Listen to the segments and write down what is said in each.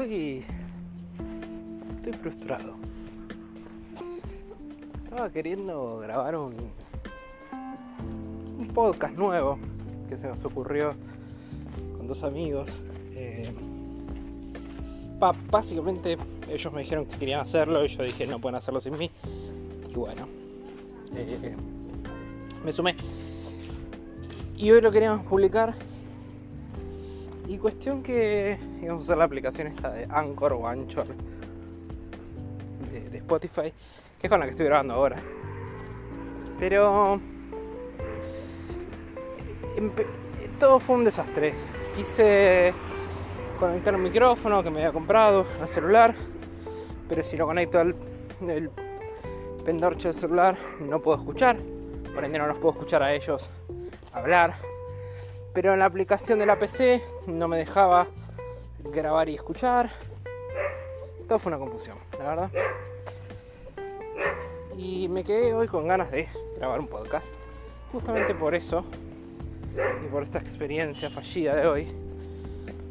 Estoy. Estoy frustrado. Estaba queriendo grabar un. Podcast nuevo que se nos ocurrió con dos amigos. Eh, básicamente ellos me dijeron que querían hacerlo y yo dije no pueden hacerlo sin mí. Y bueno, eh, me sumé. Y hoy lo queríamos publicar y cuestión que íbamos a usar la aplicación esta de Anchor o Anchor de, Spotify, que es con la que estoy grabando ahora. Pero todo fue un desastre. Quise conectar un micrófono que me había comprado al celular, pero si lo conecto al el pendorcho del celular no puedo escuchar, por ende no los puedo escuchar a ellos hablar pero en la aplicación de la PC no me dejaba grabar y escuchar. Todo fue una confusión, la verdad. Y me quedé hoy con ganas de grabar un podcast. Justamente por eso y por esta experiencia fallida de hoy,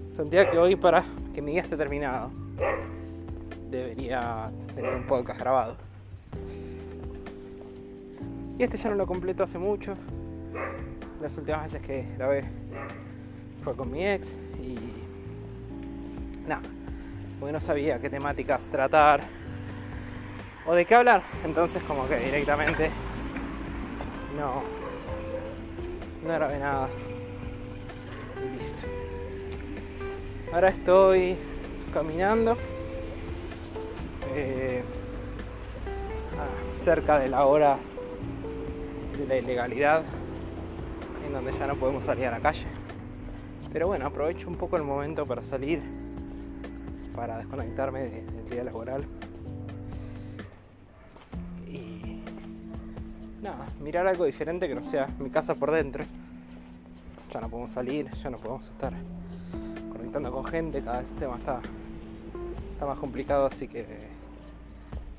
sentía que hoy para que mi día esté terminado debería tener un podcast grabado. Y este ya no lo completo hace mucho, las últimas veces que grabé fue con mi ex y nada, porque no sabía qué temáticas tratar o de qué hablar, entonces como que directamente no, no grabé nada. Y listo. Ahora estoy caminando eh, cerca de la hora de la ilegalidad donde ya no podemos salir a la calle. Pero bueno, aprovecho un poco el momento para salir, para desconectarme del día laboral. Y nada, mirar algo diferente que no sea mi casa por dentro. Ya no podemos salir, ya no podemos estar conectando con gente, cada vez el tema está, está más complicado, así que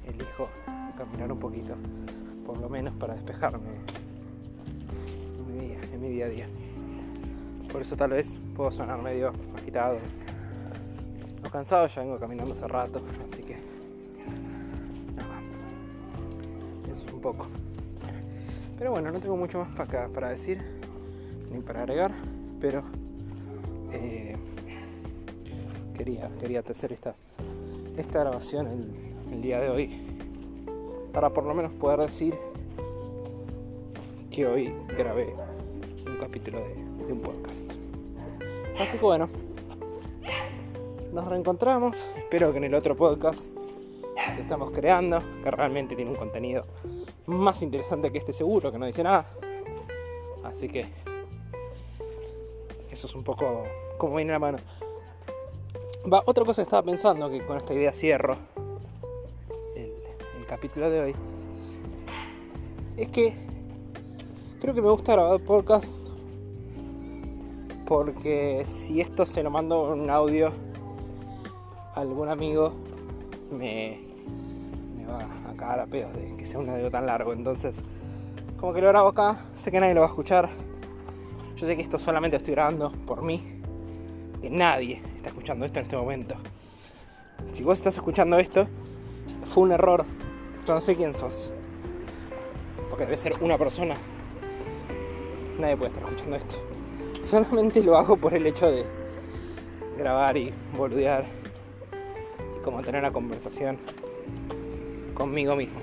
elijo caminar un poquito, por lo menos para despejarme mi día a día. Por eso tal vez puedo sonar medio agitado o cansado, ya vengo caminando hace rato, así que nada, es un poco. Pero bueno, no tengo mucho más para, para decir ni para agregar, pero eh, quería, quería hacer esta, esta grabación el día de hoy para por lo menos poder decir que hoy grabé capítulo de, un podcast. Así que bueno, nos reencontramos. Espero que en el otro podcast que estamos creando, que realmente tiene un contenido más interesante que este seguro, que no dice nada. Así que eso es un poco como viene la mano. Va, otra cosa que estaba pensando, que con esta idea cierro el, el capítulo de hoy, es que creo que me gusta grabar podcast porque si esto se lo mando un audio a algún amigo, me, va a cagar a pedos de que sea un audio tan largo. Entonces, como que lo grabo acá, sé que nadie lo va a escuchar. Yo sé que esto solamente estoy grabando por mí, que nadie está escuchando esto en este momento. Si vos estás escuchando esto, fue un error. Yo no sé quién sos. Porque debe ser una persona. Nadie puede estar escuchando esto. Solamente lo hago por el hecho de grabar y boludear y como tener una conversación conmigo mismo.